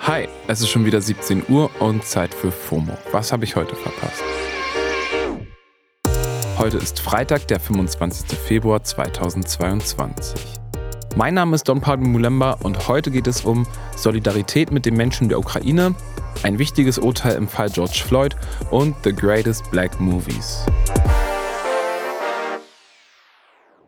Hi, es ist schon wieder 17 Uhr und Zeit für FOMO. Was habe ich heute verpasst? Heute ist Freitag, der 25. Februar 2022. Mein Name ist Don Pablo Mulemba und heute geht es um Solidarität mit den Menschen der Ukraine, ein wichtiges Urteil im Fall George Floyd und The Greatest Black Movies.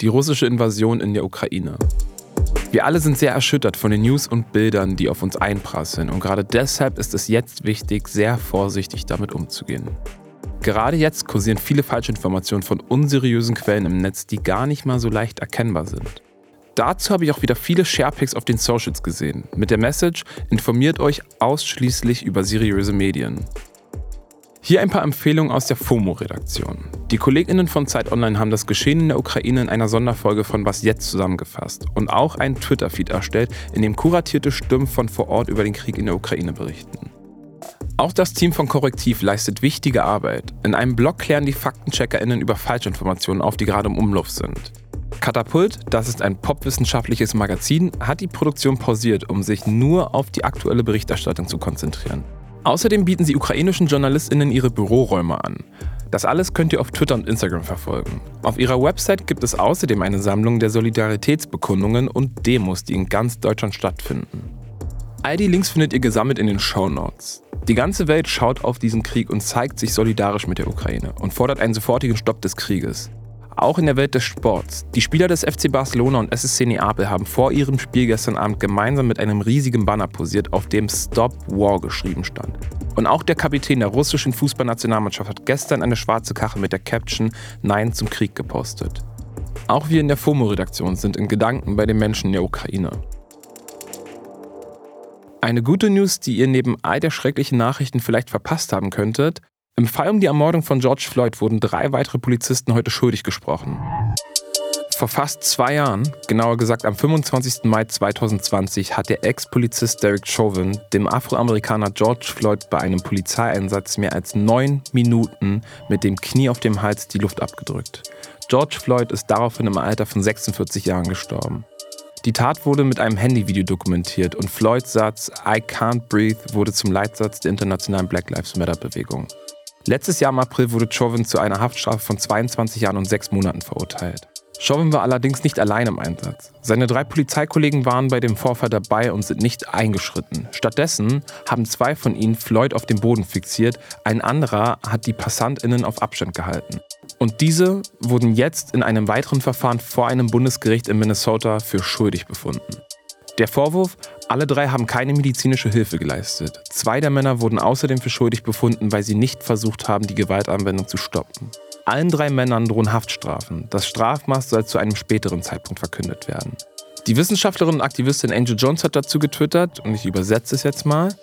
Die russische Invasion in der Ukraine. Wir alle sind sehr erschüttert von den News und Bildern, die auf uns einprasseln und gerade deshalb ist es jetzt wichtig, sehr vorsichtig damit umzugehen. Gerade jetzt kursieren viele Falschinformationen von unseriösen Quellen im Netz, die gar nicht mal so leicht erkennbar sind. Dazu habe ich auch wieder viele Sharepics auf den Socials gesehen, mit der Message, informiert euch ausschließlich über seriöse Medien. Hier ein paar Empfehlungen aus der FOMO-Redaktion. Die KollegInnen von Zeit Online haben das Geschehen in der Ukraine in einer Sonderfolge von Was Jetzt zusammengefasst und auch einen Twitter-Feed erstellt, in dem kuratierte Stimmen von vor Ort über den Krieg in der Ukraine berichten. Auch das Team von Korrektiv leistet wichtige Arbeit. In einem Blog klären die FaktencheckerInnen über Falschinformationen auf, die gerade im Umlauf sind. Katapult, das ist ein popwissenschaftliches Magazin, hat die Produktion pausiert, um sich nur auf die aktuelle Berichterstattung zu konzentrieren. Außerdem bieten sie ukrainischen JournalistInnen ihre Büroräume an. Das alles könnt ihr auf Twitter und Instagram verfolgen. Auf ihrer Website gibt es außerdem eine Sammlung der Solidaritätsbekundungen und Demos, die in ganz Deutschland stattfinden. All die Links findet ihr gesammelt in den Show Notes. Die ganze Welt schaut auf diesen Krieg und zeigt sich solidarisch mit der Ukraine und fordert einen sofortigen Stopp des Krieges. Auch in der Welt des Sports. Die Spieler des FC Barcelona und SSC Neapel haben vor ihrem Spiel gestern Abend gemeinsam mit einem riesigen Banner posiert, auf dem Stop War geschrieben stand. Und auch der Kapitän der russischen Fußballnationalmannschaft hat gestern eine schwarze Kachel mit der Caption Nein zum Krieg gepostet. Auch wir in der FOMO-Redaktion sind in Gedanken bei den Menschen in der Ukraine. Eine gute News, die ihr neben all der schrecklichen Nachrichten vielleicht verpasst haben könntet, im Fall um die Ermordung von George Floyd wurden drei weitere Polizisten heute schuldig gesprochen. Vor fast zwei Jahren, genauer gesagt am 25. Mai 2020, hat der Ex-Polizist Derek Chauvin dem Afroamerikaner George Floyd bei einem Polizeieinsatz mehr als neun Minuten mit dem Knie auf dem Hals die Luft abgedrückt. George Floyd ist daraufhin im Alter von 46 Jahren gestorben. Die Tat wurde mit einem Handyvideo dokumentiert und Floyds Satz I can't breathe wurde zum Leitsatz der internationalen Black Lives Matter Bewegung. Letztes Jahr im April wurde Chauvin zu einer Haftstrafe von 22 Jahren und 6 Monaten verurteilt. Chauvin war allerdings nicht allein im Einsatz. Seine drei Polizeikollegen waren bei dem Vorfall dabei und sind nicht eingeschritten. Stattdessen haben zwei von ihnen Floyd auf dem Boden fixiert, ein anderer hat die PassantInnen auf Abstand gehalten. Und diese wurden jetzt in einem weiteren Verfahren vor einem Bundesgericht in Minnesota für schuldig befunden. Der Vorwurf, alle drei haben keine medizinische Hilfe geleistet. Zwei der Männer wurden außerdem für schuldig befunden, weil sie nicht versucht haben, die Gewaltanwendung zu stoppen. Allen drei Männern drohen Haftstrafen. Das Strafmaß soll zu einem späteren Zeitpunkt verkündet werden. Die Wissenschaftlerin und Aktivistin Angel Jones hat dazu getwittert, und ich übersetze es jetzt mal.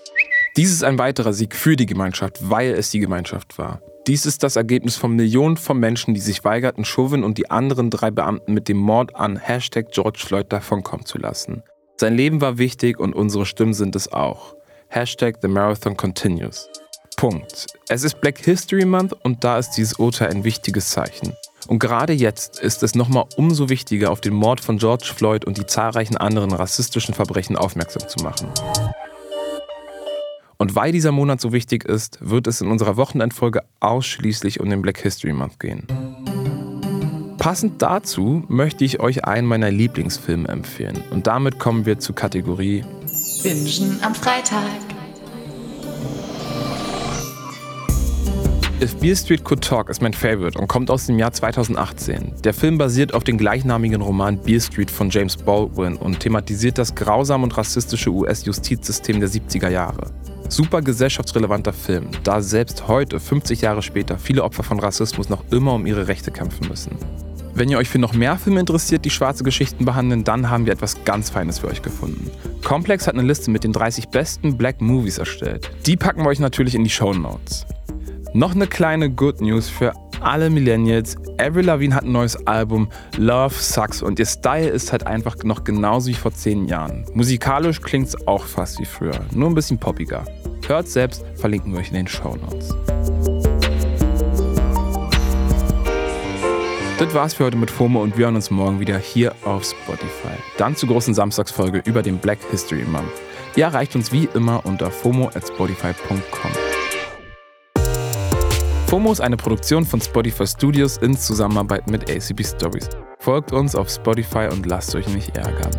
Dies ist ein weiterer Sieg für die Gemeinschaft, weil es die Gemeinschaft war. Dies ist das Ergebnis von Millionen von Menschen, die sich weigerten, Chauvin und die anderen drei Beamten mit dem Mord an Hashtag George Floyd davonkommen zu lassen. Sein Leben war wichtig und unsere Stimmen sind es auch. Hashtag The Marathon Continues. Punkt. Es ist Black History Month und da ist dieses Urteil ein wichtiges Zeichen. Und gerade jetzt ist es nochmal umso wichtiger, auf den Mord von George Floyd und die zahlreichen anderen rassistischen Verbrechen aufmerksam zu machen. Und weil dieser Monat so wichtig ist, wird es in unserer Wochenendfolge ausschließlich um den Black History Month gehen. Passend dazu möchte ich euch einen meiner Lieblingsfilme empfehlen. Und damit kommen wir zur Kategorie Bingen am Freitag. If Beale Street Could Talk ist mein Favorite und kommt aus dem Jahr 2018. Der Film basiert auf dem gleichnamigen Roman Beale Street von James Baldwin und thematisiert das grausame und rassistische US-Justizsystem der 70er Jahre. Super gesellschaftsrelevanter Film, da selbst heute, 50 Jahre später, viele Opfer von Rassismus noch immer um ihre Rechte kämpfen müssen. Wenn ihr euch für noch mehr Filme interessiert, die schwarze Geschichten behandeln, dann haben wir etwas ganz Feines für euch gefunden. Complex hat eine Liste mit den 30 besten Black Movies erstellt. Die packen wir euch natürlich in die Show Notes. Noch eine kleine Good News für alle Millennials. Avril Lavigne hat ein neues Album, Love Sucks, und ihr Style ist halt einfach noch genauso wie vor 10 Jahren. Musikalisch klingt es auch fast wie früher, nur ein bisschen poppiger. Hört selbst, verlinken wir euch in den Show Notes. Das war's für heute mit FOMO und wir hören uns morgen wieder hier auf Spotify. Dann zur großen Samstagsfolge über den Black History Month. Ihr erreicht uns wie immer unter FOMO at Spotify.com. FOMO ist eine Produktion von Spotify Studios in Zusammenarbeit mit ACB Stories. Folgt uns auf Spotify und lasst euch nicht ärgern.